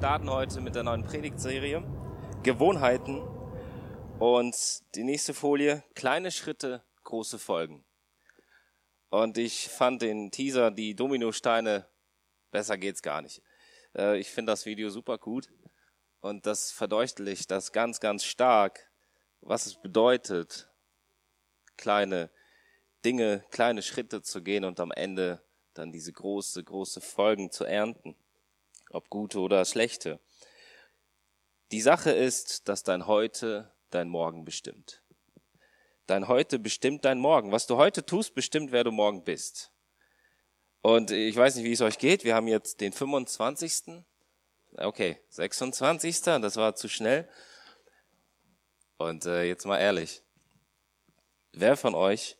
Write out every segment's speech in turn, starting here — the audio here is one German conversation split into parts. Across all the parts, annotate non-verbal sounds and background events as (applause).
starten heute mit der neuen Predigtserie Gewohnheiten und die nächste Folie kleine Schritte, große Folgen. Und ich fand den Teaser, die Dominosteine, besser geht's gar nicht. Äh, ich finde das Video super gut und das verdeutlicht das ganz, ganz stark, was es bedeutet, kleine Dinge, kleine Schritte zu gehen und am Ende dann diese große, große Folgen zu ernten ob gute oder schlechte. Die Sache ist, dass dein Heute dein Morgen bestimmt. Dein Heute bestimmt dein Morgen. Was du heute tust, bestimmt, wer du morgen bist. Und ich weiß nicht, wie es euch geht. Wir haben jetzt den 25. Okay, 26. Das war zu schnell. Und äh, jetzt mal ehrlich. Wer von euch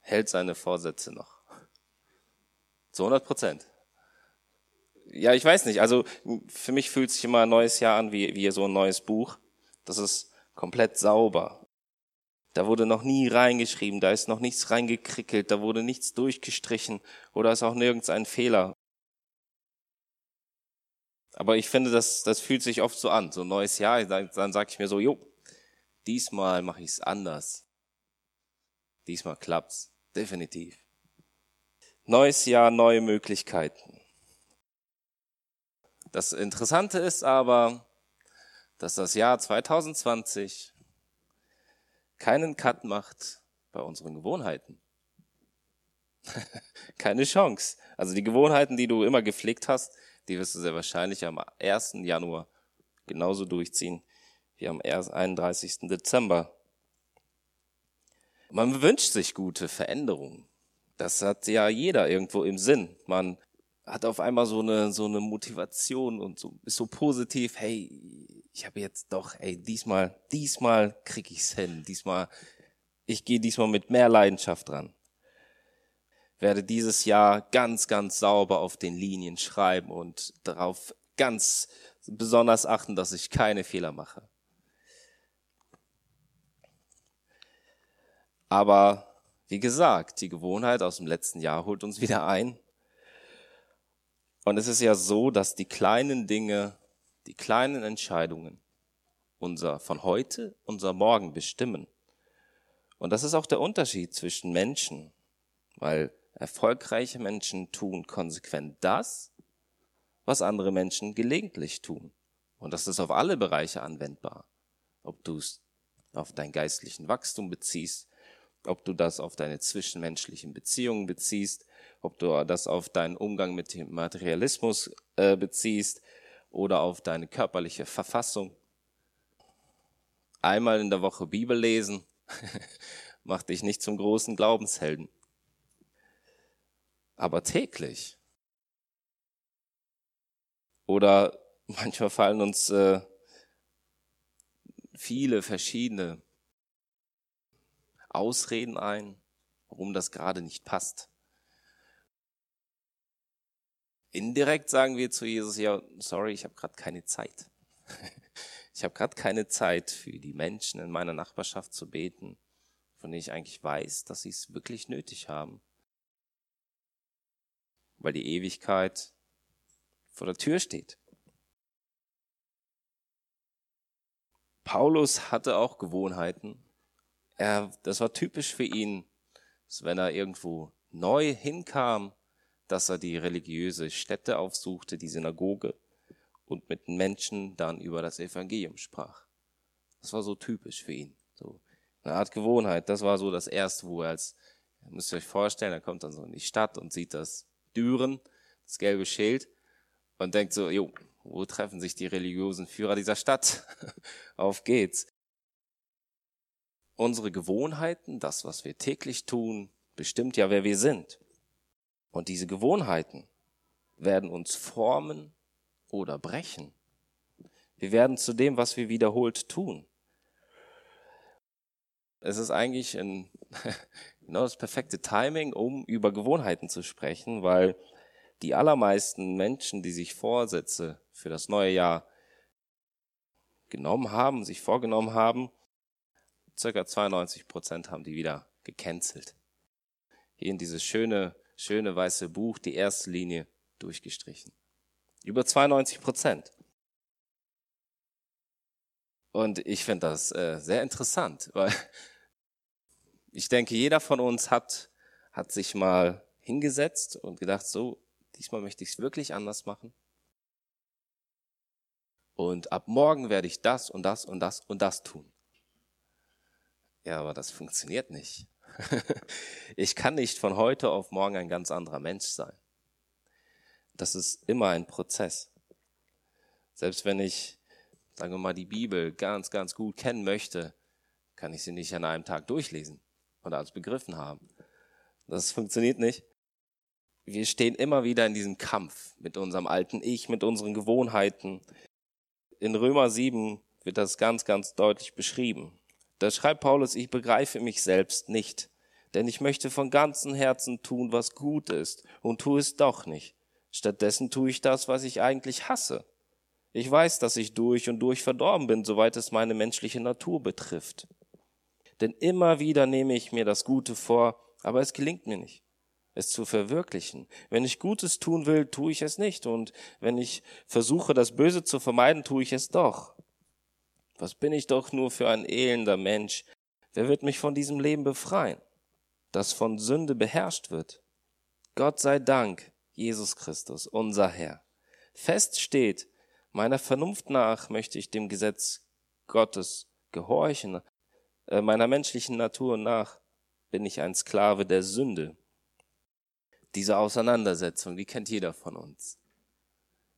hält seine Vorsätze noch? Zu 100 Prozent ja, ich weiß nicht. Also für mich fühlt sich immer ein neues Jahr an wie, wie so ein neues Buch. Das ist komplett sauber. Da wurde noch nie reingeschrieben, da ist noch nichts reingekrickelt, da wurde nichts durchgestrichen oder ist auch nirgends ein Fehler. Aber ich finde, das, das fühlt sich oft so an. So ein neues Jahr, dann, dann sage ich mir so, jo, diesmal mache ich es anders. Diesmal klappt's. Definitiv. Neues Jahr, neue Möglichkeiten. Das Interessante ist aber, dass das Jahr 2020 keinen Cut macht bei unseren Gewohnheiten. (laughs) Keine Chance. Also die Gewohnheiten, die du immer gepflegt hast, die wirst du sehr wahrscheinlich am 1. Januar genauso durchziehen wie am 31. Dezember. Man wünscht sich gute Veränderungen. Das hat ja jeder irgendwo im Sinn. Man hat auf einmal so eine so eine Motivation und so ist so positiv. Hey, ich habe jetzt doch, ey, diesmal diesmal krieg ich's hin. Diesmal ich gehe diesmal mit mehr Leidenschaft dran. Werde dieses Jahr ganz ganz sauber auf den Linien schreiben und darauf ganz besonders achten, dass ich keine Fehler mache. Aber wie gesagt, die Gewohnheit aus dem letzten Jahr holt uns wieder ein und es ist ja so, dass die kleinen Dinge, die kleinen Entscheidungen unser von heute, unser Morgen bestimmen. Und das ist auch der Unterschied zwischen Menschen, weil erfolgreiche Menschen tun konsequent das, was andere Menschen gelegentlich tun. Und das ist auf alle Bereiche anwendbar. Ob du es auf dein geistlichen Wachstum beziehst, ob du das auf deine zwischenmenschlichen Beziehungen beziehst, ob du das auf deinen Umgang mit dem Materialismus äh, beziehst oder auf deine körperliche Verfassung. Einmal in der Woche Bibel lesen (laughs) macht dich nicht zum großen Glaubenshelden. Aber täglich. Oder (laughs) manchmal fallen uns äh, viele verschiedene Ausreden ein, warum das gerade nicht passt. Indirekt sagen wir zu Jesus, ja, sorry, ich habe gerade keine Zeit. (laughs) Ich habe gerade keine Zeit für die Menschen in meiner Nachbarschaft zu beten, von denen ich eigentlich weiß, dass sie es wirklich nötig haben. Weil die Ewigkeit vor der Tür steht. Paulus hatte auch Gewohnheiten. Er, das war typisch für ihn, dass wenn er irgendwo neu hinkam, dass er die religiöse Stätte aufsuchte, die Synagoge, und mit den Menschen dann über das Evangelium sprach. Das war so typisch für ihn. So eine Art Gewohnheit. Das war so das erste, wo er als, müsst ihr euch vorstellen, er kommt dann so in die Stadt und sieht das Düren, das gelbe Schild, und denkt so, jo, wo treffen sich die religiösen Führer dieser Stadt? (laughs) Auf geht's. Unsere Gewohnheiten, das, was wir täglich tun, bestimmt ja, wer wir sind. Und diese Gewohnheiten werden uns formen oder brechen. Wir werden zu dem, was wir wiederholt tun. Es ist eigentlich ein, (laughs) genau das perfekte Timing, um über Gewohnheiten zu sprechen, weil die allermeisten Menschen, die sich Vorsätze für das neue Jahr genommen haben, sich vorgenommen haben, circa 92 Prozent haben die wieder gecancelt. Hier in dieses schöne schöne weiße Buch die erste Linie durchgestrichen. Über 92 Prozent. Und ich finde das äh, sehr interessant, weil (laughs) ich denke, jeder von uns hat, hat sich mal hingesetzt und gedacht, so, diesmal möchte ich es wirklich anders machen. Und ab morgen werde ich das und das und das und das tun. Ja, aber das funktioniert nicht. (laughs) ich kann nicht von heute auf morgen ein ganz anderer Mensch sein. Das ist immer ein Prozess. Selbst wenn ich, sagen wir mal, die Bibel ganz, ganz gut kennen möchte, kann ich sie nicht an einem Tag durchlesen oder als begriffen haben. Das funktioniert nicht. Wir stehen immer wieder in diesem Kampf mit unserem alten Ich, mit unseren Gewohnheiten. In Römer 7 wird das ganz, ganz deutlich beschrieben. Da schreibt Paulus, ich begreife mich selbst nicht, denn ich möchte von ganzem Herzen tun, was gut ist, und tue es doch nicht. Stattdessen tue ich das, was ich eigentlich hasse. Ich weiß, dass ich durch und durch verdorben bin, soweit es meine menschliche Natur betrifft. Denn immer wieder nehme ich mir das Gute vor, aber es gelingt mir nicht, es zu verwirklichen. Wenn ich Gutes tun will, tue ich es nicht, und wenn ich versuche, das Böse zu vermeiden, tue ich es doch. Was bin ich doch nur für ein elender Mensch? Wer wird mich von diesem Leben befreien, das von Sünde beherrscht wird? Gott sei Dank, Jesus Christus, unser Herr. Fest steht, meiner Vernunft nach möchte ich dem Gesetz Gottes gehorchen, äh, meiner menschlichen Natur nach bin ich ein Sklave der Sünde. Diese Auseinandersetzung, die kennt jeder von uns.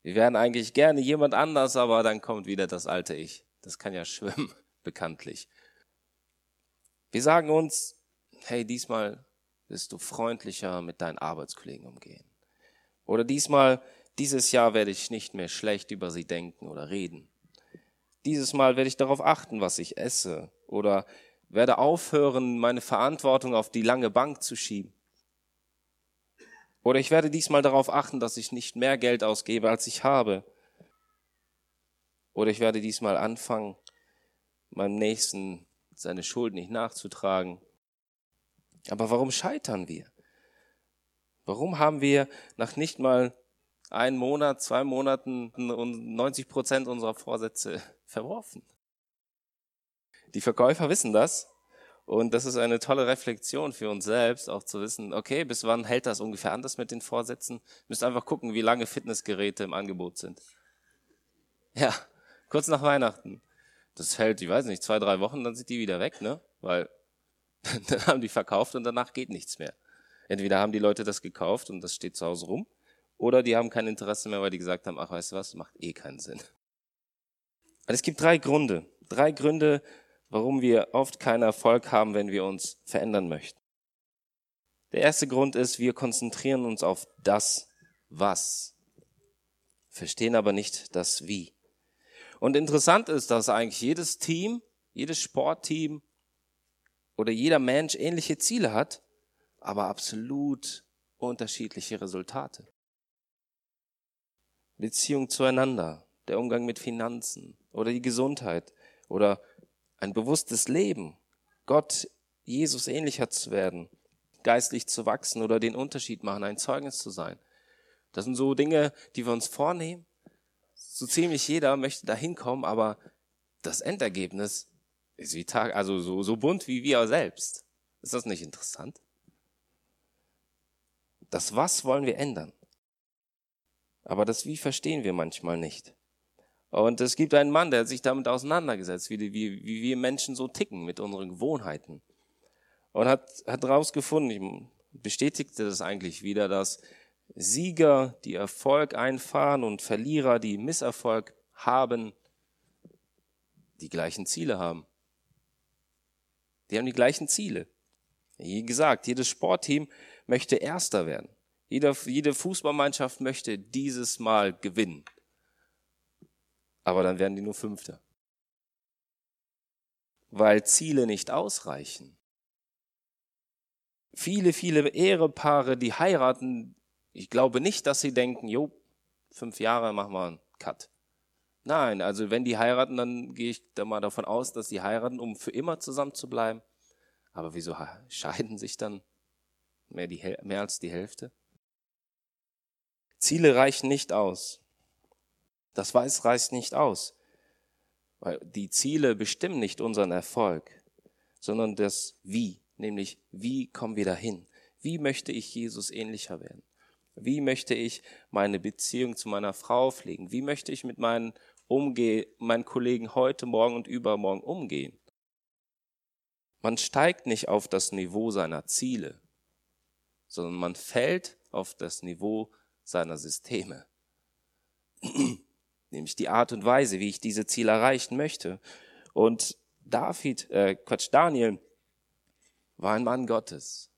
Wir wären eigentlich gerne jemand anders, aber dann kommt wieder das alte Ich. Das kann ja (laughs) schwimmen, bekanntlich. Wir sagen uns, hey, diesmal wirst du freundlicher mit deinen Arbeitskollegen umgehen. Oder diesmal, dieses Jahr werde ich nicht mehr schlecht über sie denken oder reden. Dieses Mal werde ich darauf achten, was ich esse. Oder werde aufhören, meine Verantwortung auf die lange Bank zu schieben. Oder ich werde diesmal darauf achten, dass ich nicht mehr Geld ausgebe, als ich habe. Oder ich werde diesmal anfangen, meinem Nächsten seine Schuld nicht nachzutragen. Aber warum scheitern wir? Warum haben wir nach nicht mal einem Monat, zwei Monaten 90 Prozent unserer Vorsätze (laughs) verworfen? Die Verkäufer wissen das. Und das ist eine tolle Reflexion für uns selbst, auch zu wissen, okay, bis wann hält das ungefähr anders mit den Vorsätzen? Müsst einfach gucken, wie lange Fitnessgeräte im Angebot sind. Ja, kurz nach Weihnachten. Das hält, ich weiß nicht, zwei, drei Wochen, dann sind die wieder weg, ne? Weil (laughs) dann haben die verkauft und danach geht nichts mehr. Entweder haben die Leute das gekauft und das steht zu Hause rum, oder die haben kein Interesse mehr, weil die gesagt haben, ach, weißt du was, macht eh keinen Sinn. Aber es gibt drei Gründe. Drei Gründe, warum wir oft keinen Erfolg haben, wenn wir uns verändern möchten. Der erste Grund ist, wir konzentrieren uns auf das Was, verstehen aber nicht das Wie. Und interessant ist, dass eigentlich jedes Team, jedes Sportteam oder jeder Mensch ähnliche Ziele hat, aber absolut unterschiedliche Resultate. Beziehung zueinander, der Umgang mit Finanzen oder die Gesundheit oder ein bewusstes Leben, Gott, Jesus ähnlicher zu werden, geistlich zu wachsen oder den Unterschied machen, ein Zeugnis zu sein. Das sind so Dinge, die wir uns vornehmen so ziemlich jeder möchte da hinkommen, aber das Endergebnis ist wie Tag, also so, so bunt wie wir selbst. Ist das nicht interessant? Das Was wollen wir ändern. Aber das Wie verstehen wir manchmal nicht. Und es gibt einen Mann, der hat sich damit auseinandergesetzt, wie, wie, wie wir Menschen so ticken mit unseren Gewohnheiten. Und hat, hat herausgefunden, bestätigte das eigentlich wieder, dass Sieger, die Erfolg einfahren und Verlierer, die Misserfolg haben, die gleichen Ziele haben. Die haben die gleichen Ziele. Wie gesagt, jedes Sportteam möchte Erster werden. Jede, jede Fußballmannschaft möchte dieses Mal gewinnen. Aber dann werden die nur Fünfter. Weil Ziele nicht ausreichen. Viele, viele Ehepaare, die heiraten, ich glaube nicht, dass sie denken, jo, fünf Jahre machen wir einen Cut. Nein, also wenn die heiraten, dann gehe ich da mal davon aus, dass sie heiraten, um für immer zusammen zu bleiben. Aber wieso scheiden sich dann mehr, die, mehr als die Hälfte? Ziele reichen nicht aus. Das weiß reicht nicht aus. Weil die Ziele bestimmen nicht unseren Erfolg, sondern das Wie, nämlich wie kommen wir dahin? Wie möchte ich Jesus ähnlicher werden? Wie möchte ich meine Beziehung zu meiner Frau pflegen? Wie möchte ich mit meinen, umgehen, meinen Kollegen heute, morgen und übermorgen umgehen? Man steigt nicht auf das Niveau seiner Ziele, sondern man fällt auf das Niveau seiner Systeme. (clears throat) Nämlich die Art und Weise, wie ich diese Ziele erreichen möchte. Und David, äh, Quatsch, Daniel war ein Mann Gottes,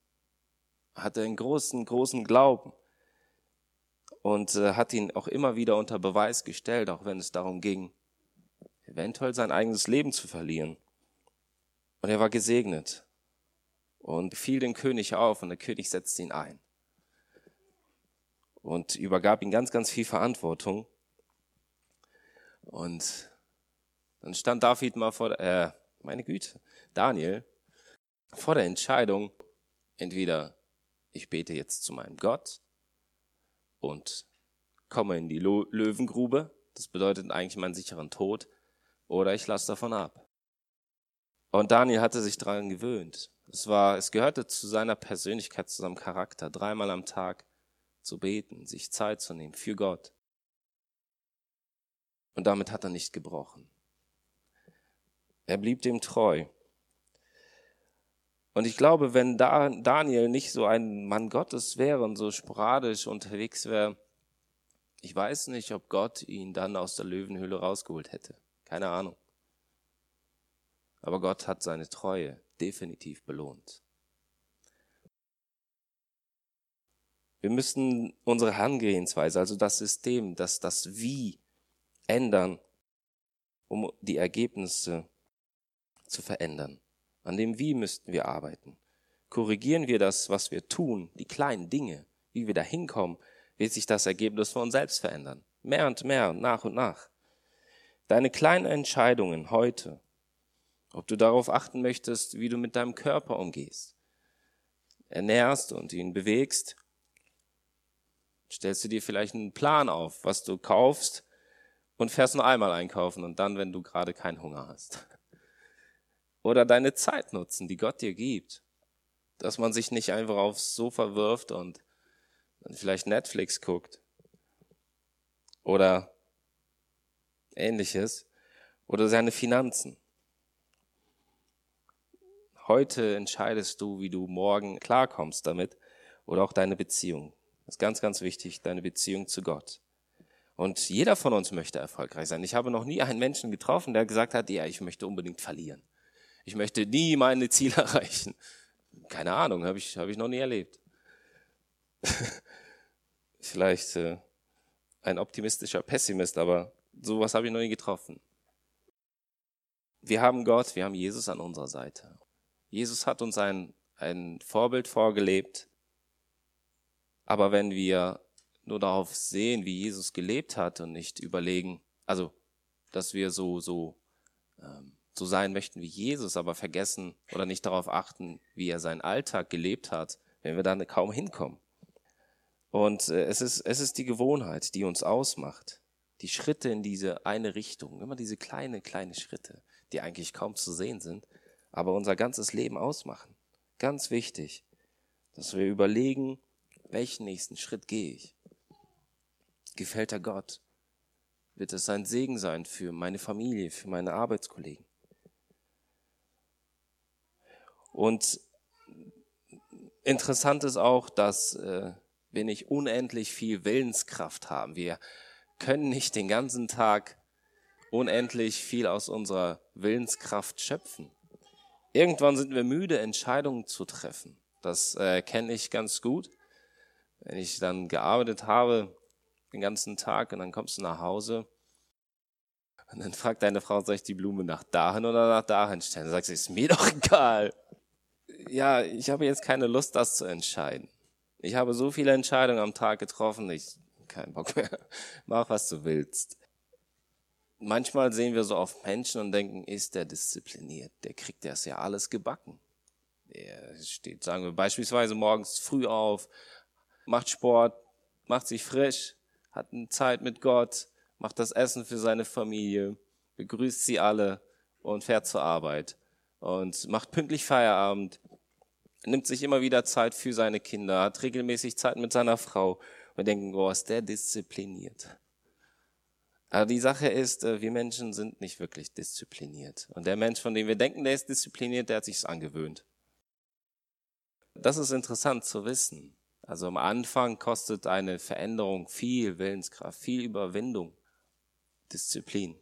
hatte einen großen, großen Glauben und äh, hat ihn auch immer wieder unter Beweis gestellt, auch wenn es darum ging, eventuell sein eigenes Leben zu verlieren. Und er war gesegnet und fiel dem König auf und der König setzte ihn ein und übergab ihm ganz, ganz viel Verantwortung. Und dann stand David mal vor, äh, meine Güte, Daniel, vor der Entscheidung, entweder ich bete jetzt zu meinem Gott und komme in die Löwengrube, das bedeutet eigentlich meinen sicheren Tod, oder ich lasse davon ab. Und Daniel hatte sich daran gewöhnt. Es war, es gehörte zu seiner Persönlichkeit, zu seinem Charakter, dreimal am Tag zu beten, sich Zeit zu nehmen für Gott. Und damit hat er nicht gebrochen. Er blieb dem treu. Und ich glaube, wenn Daniel nicht so ein Mann Gottes wäre und so sporadisch unterwegs wäre, ich weiß nicht, ob Gott ihn dann aus der Löwenhöhle rausgeholt hätte. Keine Ahnung. Aber Gott hat seine Treue definitiv belohnt. Wir müssen unsere Herangehensweise, also das System, das, das Wie ändern, um die Ergebnisse zu verändern. An dem Wie müssten wir arbeiten. Korrigieren wir das, was wir tun, die kleinen Dinge, wie wir da hinkommen, wird sich das Ergebnis von uns selbst verändern. Mehr und mehr, nach und nach. Deine kleinen Entscheidungen heute, ob du darauf achten möchtest, wie du mit deinem Körper umgehst, ernährst und ihn bewegst, stellst du dir vielleicht einen Plan auf, was du kaufst und fährst nur einmal einkaufen und dann, wenn du gerade keinen Hunger hast. Oder deine Zeit nutzen, die Gott dir gibt. Dass man sich nicht einfach aufs Sofa wirft und vielleicht Netflix guckt. Oder ähnliches. Oder seine Finanzen. Heute entscheidest du, wie du morgen klarkommst damit. Oder auch deine Beziehung. Das ist ganz, ganz wichtig, deine Beziehung zu Gott. Und jeder von uns möchte erfolgreich sein. Ich habe noch nie einen Menschen getroffen, der gesagt hat, ja, ich möchte unbedingt verlieren. Ich möchte nie meine Ziele (laughs) erreichen. Keine Ahnung, habe ich, habe ich noch nie erlebt. (laughs) Vielleicht äh, ein optimistischer Pessimist, aber sowas habe ich noch nie getroffen. Wir haben Gott, wir haben Jesus an unserer Seite. Jesus hat uns ein, ein Vorbild vorgelebt. Aber wenn wir nur darauf sehen, wie Jesus gelebt hat und nicht überlegen, also, dass wir so, so ähm, so sein möchten wie Jesus, aber vergessen oder nicht darauf achten, wie er seinen Alltag gelebt hat, wenn wir dann kaum hinkommen. Und äh, es, ist, es ist die Gewohnheit, die uns ausmacht. Die Schritte in diese eine Richtung, immer diese kleine, kleine Schritte, die eigentlich kaum zu sehen sind, aber unser ganzes Leben ausmachen. Ganz wichtig, dass wir überlegen, welchen nächsten Schritt gehe ich. Gefällt er Gott? Wird es ein Segen sein für meine Familie, für meine Arbeitskollegen? Und interessant ist auch, dass äh, wir nicht unendlich viel Willenskraft haben. Wir können nicht den ganzen Tag unendlich viel aus unserer Willenskraft schöpfen. Irgendwann sind wir müde, Entscheidungen zu treffen. Das äh, kenne ich ganz gut. Wenn ich dann gearbeitet habe den ganzen Tag und dann kommst du nach Hause und dann fragt deine Frau, soll ich die Blume nach dahin oder nach dahin stellen? Dann sagst du, ist mir doch egal ja, ich habe jetzt keine Lust, das zu entscheiden. Ich habe so viele Entscheidungen am Tag getroffen, ich keinen Bock mehr. (laughs) Mach, was du willst. Manchmal sehen wir so auf Menschen und denken, ist der diszipliniert? Der kriegt das ja alles gebacken. Der steht, sagen wir, beispielsweise morgens früh auf, macht Sport, macht sich frisch, hat eine Zeit mit Gott macht das Essen für seine Familie, begrüßt sie alle und fährt zur Arbeit und macht pünktlich Feierabend, nimmt sich immer wieder Zeit für seine Kinder, hat regelmäßig Zeit mit seiner Frau. Wir denken, oh, ist der diszipliniert. Aber die Sache ist, äh, wir Menschen sind nicht wirklich diszipliniert. Und der Mensch, von dem wir denken, der ist diszipliniert, der hat sich's angewöhnt. Das ist interessant zu wissen. Also am Anfang kostet eine Veränderung viel Willenskraft, viel Überwindung, Disziplin.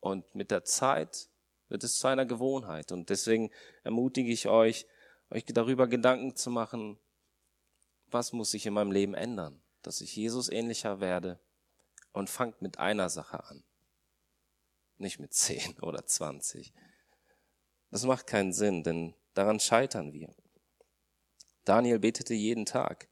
Und mit der Zeit wird es zu einer Gewohnheit. Und deswegen ermutige ich euch, euch darüber Gedanken zu machen, was muss sich in meinem Leben ändern, dass ich Jesus ähnlicher werde und fangt mit einer Sache an. Nicht mit zehn (laughs) oder zwanzig. Das macht keinen Sinn, denn daran scheitern wir. Daniel betete jeden Tag.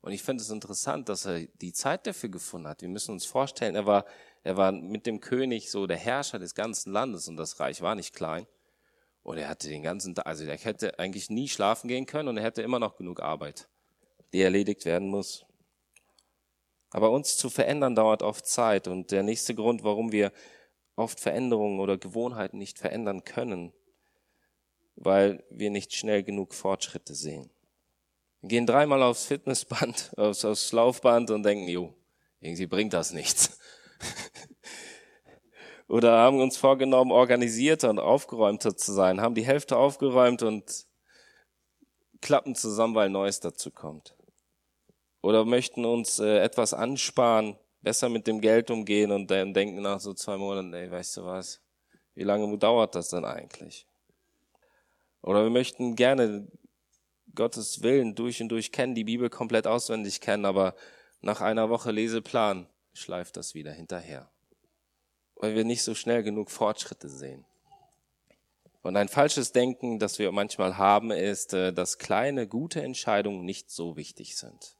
Und ich finde es interessant, dass er die Zeit dafür gefunden hat. Wir müssen uns vorstellen, er war, er war mit dem König so der Herrscher des ganzen Landes und das Reich war nicht klein. Und er hatte den ganzen Tag, also er hätte eigentlich nie schlafen gehen können und er hätte immer noch genug Arbeit, die erledigt werden muss. Aber uns zu verändern dauert oft Zeit und der nächste Grund, warum wir oft Veränderungen oder Gewohnheiten nicht verändern können, weil wir nicht schnell genug Fortschritte sehen. Wir gehen dreimal aufs Fitnessband, (laughs) aufs, aufs Laufband und denken, jo, irgendwie bringt das nichts. Oder haben uns vorgenommen, organisierter und aufgeräumter zu sein, haben die Hälfte aufgeräumt und klappen zusammen, weil Neues dazu kommt. Oder möchten uns äh, etwas ansparen, besser mit dem Geld umgehen und dann denken nach so zwei Monaten, ey, weißt du was, wie lange dauert das denn eigentlich? Oder wir möchten gerne Gottes Willen durch und durch kennen, die Bibel komplett auswendig kennen, aber nach einer Woche Leseplan schleift das wieder hinterher. Weil wir nicht so schnell genug Fortschritte sehen. Und ein falsches Denken, das wir manchmal haben, ist, äh, dass kleine, gute Entscheidungen nicht so wichtig sind.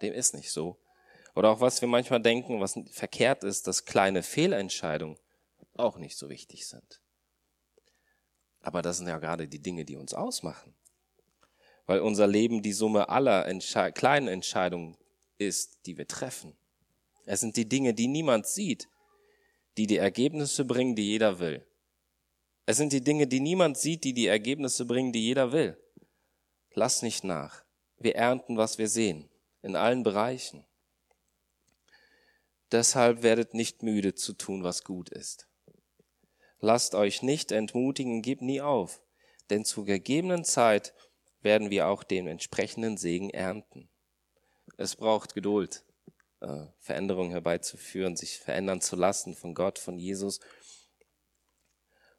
Dem ist nicht so. Oder auch was wir manchmal denken, was verkehrt ist, dass kleine Fehlentscheidungen auch nicht so wichtig sind. Aber das sind ja gerade die Dinge, die uns ausmachen weil unser Leben die Summe aller Entsche kleinen Entscheidungen ist, die wir treffen. Es sind die Dinge, die niemand sieht, die die Ergebnisse bringen, die jeder will. Es sind die Dinge, die niemand sieht, die die Ergebnisse bringen, die jeder will. Lass nicht nach. Wir ernten, was wir sehen, in allen Bereichen. Deshalb werdet nicht müde zu tun, was gut ist. Lasst euch nicht entmutigen, gebt nie auf, denn zur gegebenen Zeit werden wir auch den entsprechenden Segen ernten. Es braucht Geduld, äh, Veränderungen herbeizuführen, sich verändern zu lassen von Gott, von Jesus.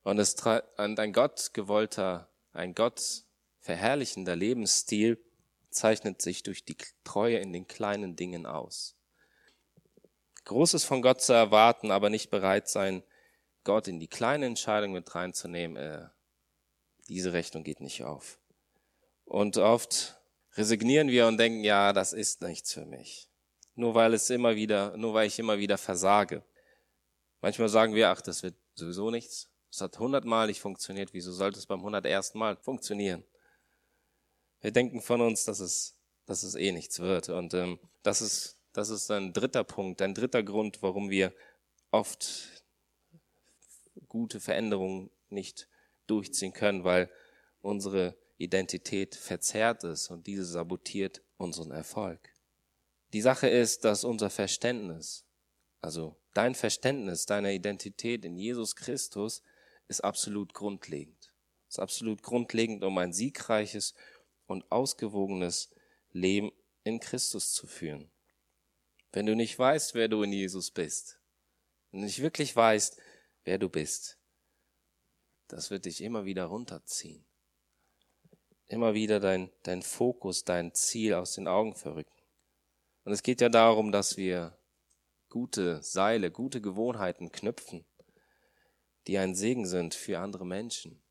Und, es, und ein Gott gewollter, ein Gott verherrlichender Lebensstil zeichnet sich durch die Treue in den kleinen Dingen aus. Großes von Gott zu erwarten, aber nicht bereit sein, Gott in die kleinen Entscheidungen mit reinzunehmen, äh, diese Rechnung geht nicht auf. Und oft resignieren wir und denken, ja, das ist nichts für mich. Nur weil es immer wieder, nur weil ich immer wieder versage. Manchmal sagen wir, ach, das wird sowieso nichts. Es hat hundertmal nicht funktioniert. Wieso sollte es beim hundertersten Mal funktionieren? Wir denken von uns, dass es, dass es eh nichts wird. Und ähm, das ist, das ist ein dritter Punkt, ein dritter Grund, warum wir oft gute Veränderungen nicht durchziehen können, weil unsere Identität verzerrt ist und diese sabotiert unseren Erfolg. Die Sache ist, dass unser Verständnis, also dein Verständnis deiner Identität in Jesus Christus, ist absolut grundlegend. Ist absolut grundlegend, um ein siegreiches und ausgewogenes Leben in Christus zu führen. Wenn du nicht weißt, wer du in Jesus bist, wenn du nicht wirklich weißt, wer du bist, das wird dich immer wieder runterziehen immer wieder dein, dein Fokus, dein Ziel aus den Augen verrücken. Und es geht ja darum, dass wir gute Seile, gute Gewohnheiten knüpfen, die ein Segen sind für andere Menschen,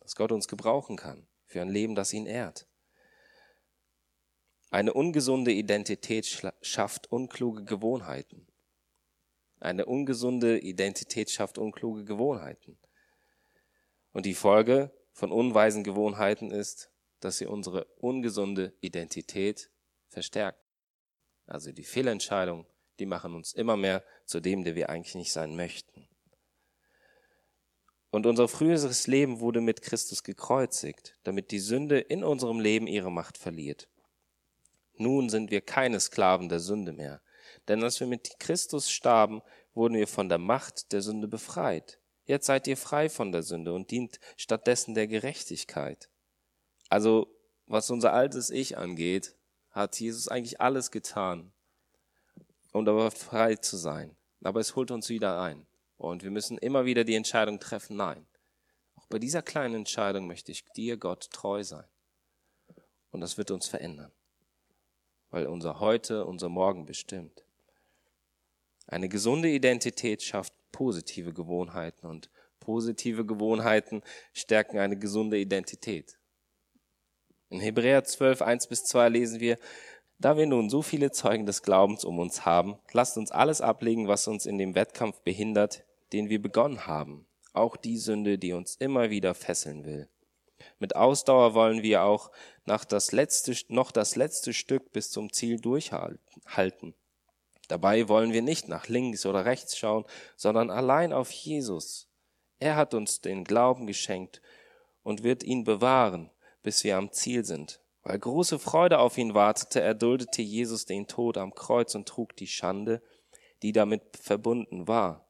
dass Gott uns gebrauchen kann, für ein Leben, das ihn ehrt. Eine ungesunde Identität schafft unkluge Gewohnheiten. Eine ungesunde Identität schafft unkluge Gewohnheiten. Und die Folge von unweisen Gewohnheiten ist, dass sie unsere ungesunde Identität verstärkt. Also die Fehlentscheidung, die machen uns immer mehr zu dem, der wir eigentlich nicht sein möchten. Und unser früheres Leben wurde mit Christus gekreuzigt, damit die Sünde in unserem Leben ihre Macht verliert. Nun sind wir keine Sklaven der Sünde mehr. Denn als wir mit Christus starben, wurden wir von der Macht der Sünde befreit. Jetzt seid ihr frei von der Sünde und dient stattdessen der Gerechtigkeit. Also, was unser altes Ich angeht, hat Jesus eigentlich alles getan, um aber frei zu sein. Aber es holt uns wieder ein. Und wir müssen immer wieder die Entscheidung treffen, nein. Auch bei dieser kleinen Entscheidung möchte ich dir, Gott, treu sein. Und das wird uns verändern, weil unser Heute, unser Morgen bestimmt. Eine gesunde Identität schafft positive Gewohnheiten und positive Gewohnheiten stärken eine gesunde Identität. In Hebräer 12, 1 bis 2 lesen wir, da wir nun so viele Zeugen des Glaubens um uns haben, lasst uns alles ablegen, was uns in dem Wettkampf behindert, den wir begonnen haben, auch die Sünde, die uns immer wieder fesseln will. Mit Ausdauer wollen wir auch nach das letzte, noch das letzte Stück bis zum Ziel durchhalten. Dabei wollen wir nicht nach links oder rechts schauen, sondern allein auf Jesus. Er hat uns den Glauben geschenkt und wird ihn bewahren, bis wir am Ziel sind. Weil große Freude auf ihn wartete, erduldete Jesus den Tod am Kreuz und trug die Schande, die damit verbunden war.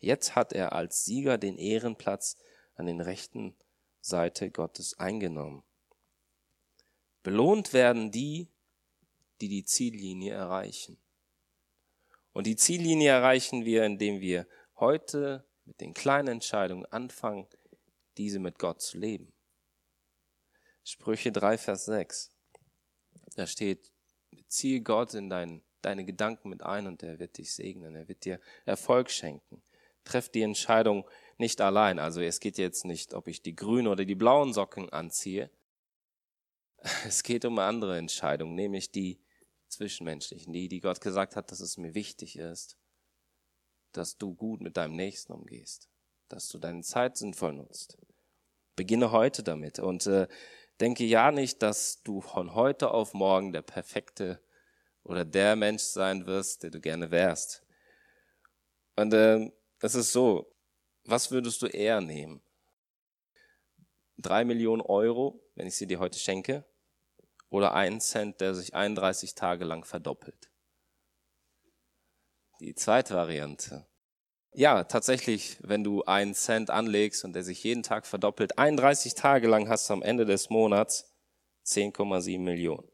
Jetzt hat er als Sieger den Ehrenplatz an den rechten Seite Gottes eingenommen. Belohnt werden die, die die Ziellinie erreichen. Und die Ziellinie erreichen wir, indem wir heute mit den kleinen Entscheidungen anfangen, diese mit Gott zu leben. Sprüche 3, Vers 6. Da steht, beziehe Gott in dein, deine Gedanken mit ein und er wird dich segnen, er wird dir Erfolg schenken trefft die Entscheidung nicht allein. Also es geht jetzt nicht, ob ich die grünen oder die blauen Socken anziehe. (laughs) Es geht um eine andere Entscheidung, nämlich die zwischenmenschlichen, die, die Gott gesagt hat, dass es mir wichtig ist, dass du gut mit deinem Nächsten umgehst, dass du deine Zeit sinnvoll nutzt. Beginne heute damit und äh, denke ja nicht, dass du von heute auf morgen der perfekte oder der Mensch sein wirst, der du gerne wärst. Und äh, es ist so, was würdest du eher nehmen? Drei Millionen Euro, wenn ich sie dir heute schenke, oder einen Cent, der sich 31 Tage lang verdoppelt? Die zweite Variante. Ja, tatsächlich, wenn du einen Cent anlegst und der sich jeden Tag verdoppelt, 31 Tage lang hast du am Ende des Monats 10,7 Millionen.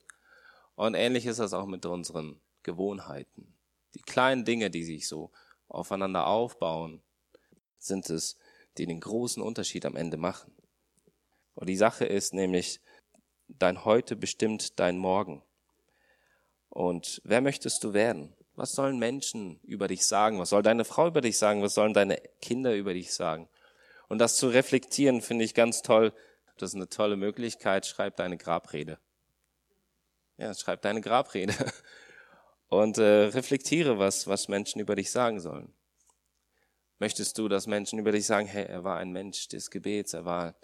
Und ähnlich ist das auch mit unseren Gewohnheiten. Die kleinen Dinge, die sich so aufeinander aufbauen, sind es, die den großen Unterschied am Ende machen. Und die Sache ist nämlich, dein Heute bestimmt dein Morgen. Und wer möchtest du werden? Was sollen Menschen über dich sagen? Was soll deine Frau über dich sagen? Was sollen deine Kinder über dich sagen? Und das zu reflektieren, finde ich ganz toll. Das ist eine tolle Möglichkeit. Schreib deine Grabrede. Ja, schreib deine Grabrede. (laughs) und äh, reflektiere, was, was Menschen über dich sagen sollen. Möchtest du, dass Menschen über dich sagen, hey, er war ein Mensch des Gebets, er war,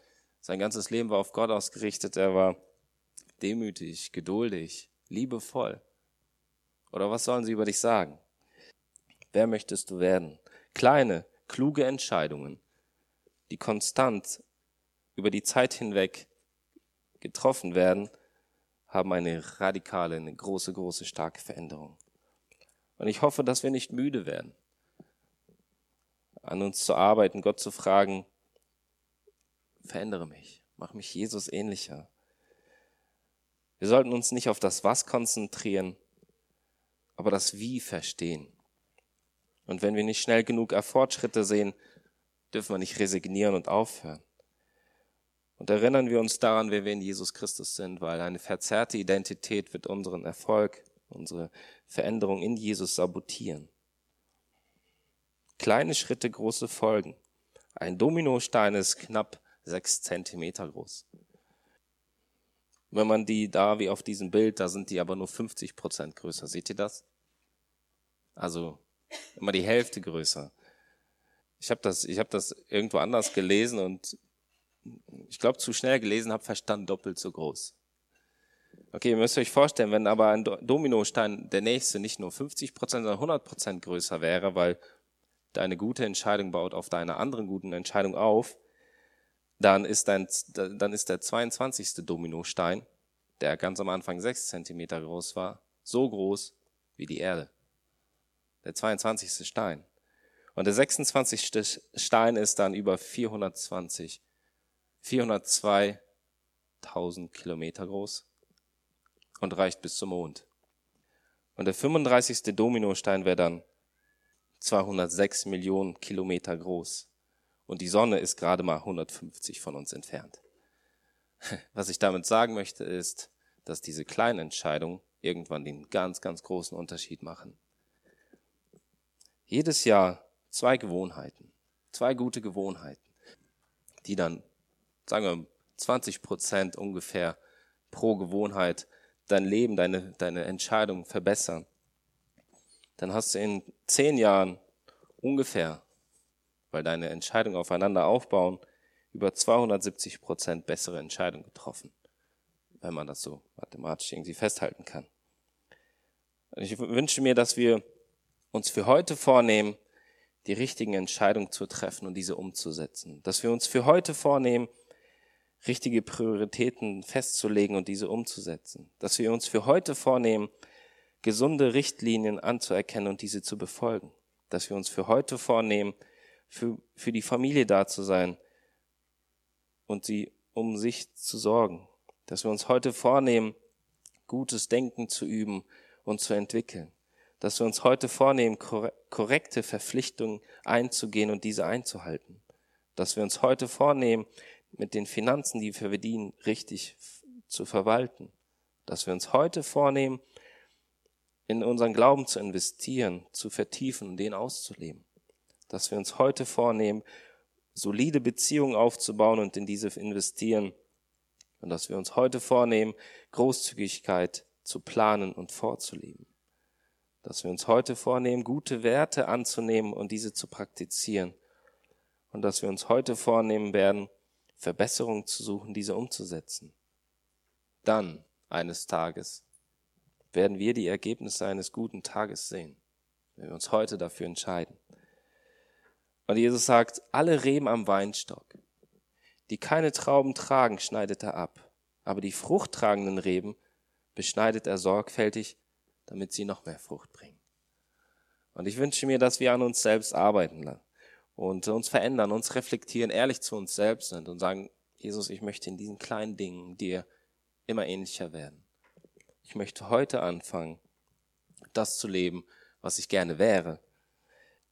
sein ganzes Leben war auf Gott ausgerichtet, er war demütig, geduldig, liebevoll. Oder was sollen sie über dich sagen? Wer möchtest du werden? Kleine, kluge Entscheidungen, die konstant über die Zeit hinweg getroffen werden, haben eine radikale, eine große, große, starke Veränderung. Und ich hoffe, dass wir nicht müde werden, an uns zu arbeiten, Gott zu fragen, verändere mich, mach mich Jesus ähnlicher. Wir sollten uns nicht auf das Was konzentrieren, aber das Wie verstehen. Und wenn wir nicht schnell genug Fortschritte sehen, dürfen wir nicht resignieren und aufhören. Und erinnern wir uns daran, wer wir in Jesus Christus sind, weil eine verzerrte Identität wird unseren Erfolg, unsere Veränderung in Jesus sabotieren. Kleine Schritte, große Folgen. Ein Dominostein ist knapp sechs Zentimeter groß. Wenn man die da wie auf diesem Bild, da sind die aber nur 50 Prozent größer. Seht ihr das? Also immer die Hälfte größer. Ich habe das, ich habe das irgendwo anders gelesen und ich glaube, zu schnell gelesen habe, verstanden doppelt so groß. Okay, ihr müsst euch vorstellen, wenn aber ein Dominostein der nächste nicht nur 50 Prozent, sondern 100 Prozent größer wäre, weil deine gute Entscheidung baut auf deine anderen guten Entscheidung auf, dann ist, dein, dann ist der 22. Dominostein, der ganz am Anfang 6 Zentimeter groß war, so groß wie die Erde. Der 22. Stein. Und der 26. Stein ist dann über 420, 402.000 Kilometer groß und reicht bis zum Mond. Und der 35. Dominostein wäre dann 206 Millionen Kilometer groß. Und die Sonne ist gerade mal 150 von uns entfernt. (laughs) Was ich damit sagen möchte, ist, dass diese kleinen Entscheidungen irgendwann den ganz, ganz großen Unterschied machen. Jedes Jahr zwei Gewohnheiten, zwei gute Gewohnheiten, die dann, sagen wir, 20 Prozent ungefähr pro Gewohnheit dein Leben, deine, deine Entscheidung verbessern, dann hast du in zehn Jahren ungefähr, weil deine Entscheidungen aufeinander aufbauen, über 270 Prozent bessere Entscheidungen getroffen, wenn man das so mathematisch irgendwie festhalten kann. Ich wünsche mir, dass wir uns für heute vornehmen, die richtigen Entscheidungen zu treffen und diese umzusetzen. Dass wir uns für heute vornehmen, richtige Prioritäten festzulegen und diese umzusetzen. Dass wir uns für heute vornehmen, gesunde Richtlinien anzuerkennen und diese zu befolgen. Dass wir uns für heute vornehmen, für, für die Familie da zu sein und sie um sich zu sorgen. Dass wir uns heute vornehmen, gutes Denken zu üben und zu entwickeln. Dass wir uns heute vornehmen, korrekte Verpflichtungen einzugehen und diese einzuhalten. Dass wir uns heute vornehmen, mit den Finanzen, die wir verdienen, richtig zu verwalten. Dass wir uns heute vornehmen, in unseren Glauben zu investieren, zu vertiefen und den auszuleben. Dass wir uns heute vornehmen, solide Beziehungen aufzubauen und in diese investieren. Und dass wir uns heute vornehmen, Großzügigkeit zu planen und vorzuleben. Dass wir uns heute vornehmen, gute Werte anzunehmen und diese zu praktizieren. Und dass wir uns heute vornehmen werden, Verbesserungen zu suchen, diese umzusetzen. Dann, eines Tages, werden wir die Ergebnisse eines guten Tages sehen, wenn wir uns heute dafür entscheiden. Und Jesus sagt, alle Reben am Weinstock, die keine Trauben tragen, schneidet er ab, aber die fruchttragenden Reben beschneidet er sorgfältig, damit sie noch mehr Frucht bringen. Und ich wünsche mir, dass wir an uns selbst arbeiten und uns verändern, uns reflektieren, ehrlich zu uns selbst sind und sagen, Jesus, ich möchte in diesen kleinen Dingen dir immer ähnlicher werden. Ich möchte heute anfangen, das zu leben, was ich gerne wäre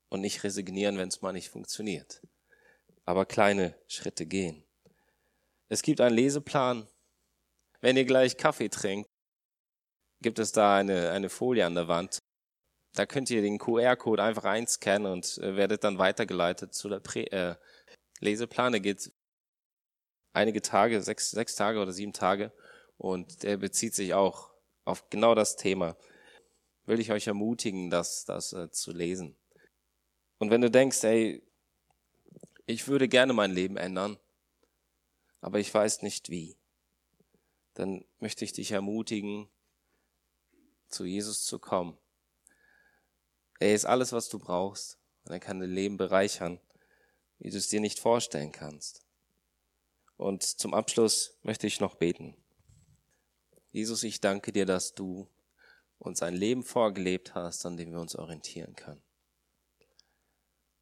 und nicht resignieren, wenn es mal nicht funktioniert, aber kleine Schritte gehen. Es gibt einen Leseplan. Wenn ihr gleich Kaffee trinkt, gibt es da eine, eine Folie an der Wand da könnt ihr den QR-Code einfach einscannen und äh, werdet dann weitergeleitet zu der Prä äh, Leseplan. Der geht einige Tage, sechs, sechs Tage oder sieben Tage. Und der bezieht sich auch auf genau das Thema. Will ich euch ermutigen, das, das äh, zu lesen. Und wenn du denkst, ey, ich würde gerne mein Leben ändern, aber ich weiß nicht wie, dann möchte ich dich ermutigen, zu Jesus zu kommen er ist alles, was du brauchst. Und er kann dein Leben bereichern, wie du es dir nicht vorstellen kannst. Und zum Abschluss möchte ich noch beten. Jesus, ich danke dir, dass du uns ein Leben vorgelebt hast, an dem wir uns orientieren können.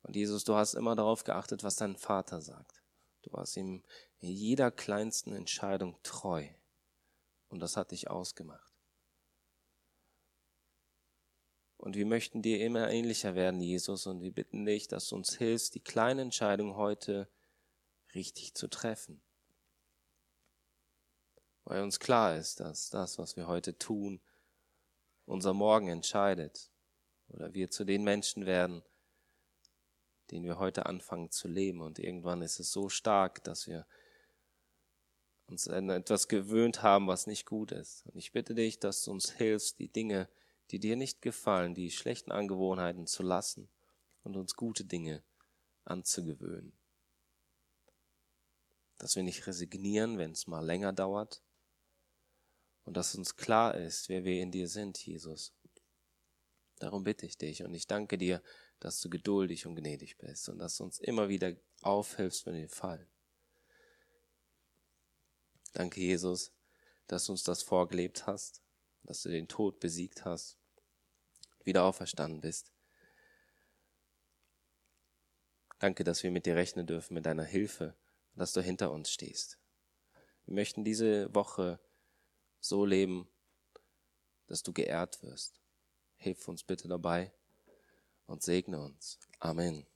Und Jesus, du hast immer darauf geachtet, was dein Vater sagt. Du warst ihm in jeder kleinsten Entscheidung treu. Und das hat dich ausgemacht. Und wir möchten dir immer ähnlicher werden, Jesus, und wir bitten dich, dass du uns hilfst, die kleine Entscheidung heute richtig zu treffen. Weil uns klar ist, dass das, was wir heute tun, unser Morgen entscheidet. Oder wir zu den Menschen werden, den wir heute anfangen zu leben. Und irgendwann ist es so stark, dass wir uns an etwas gewöhnt haben, was nicht gut ist. Und ich bitte dich, dass du uns hilfst, die Dinge, die dir nicht gefallen, die schlechten Angewohnheiten zu lassen und uns gute Dinge anzugewöhnen. Dass wir nicht resignieren, wenn es mal länger dauert und dass uns klar ist, wer wir in dir sind, Jesus. Darum bitte ich dich und ich danke dir, dass du geduldig und gnädig bist und dass du uns immer wieder aufhilfst, wenn wir fallen. Danke, Jesus, dass du uns das vorgelebt hast, dass du den Tod besiegt hast, wieder auferstanden bist. Danke, dass wir mit dir rechnen dürfen, mit deiner Hilfe, dass du hinter uns stehst. Wir möchten diese Woche so leben, dass du geehrt wirst. Hilf uns bitte dabei und segne uns. Amen.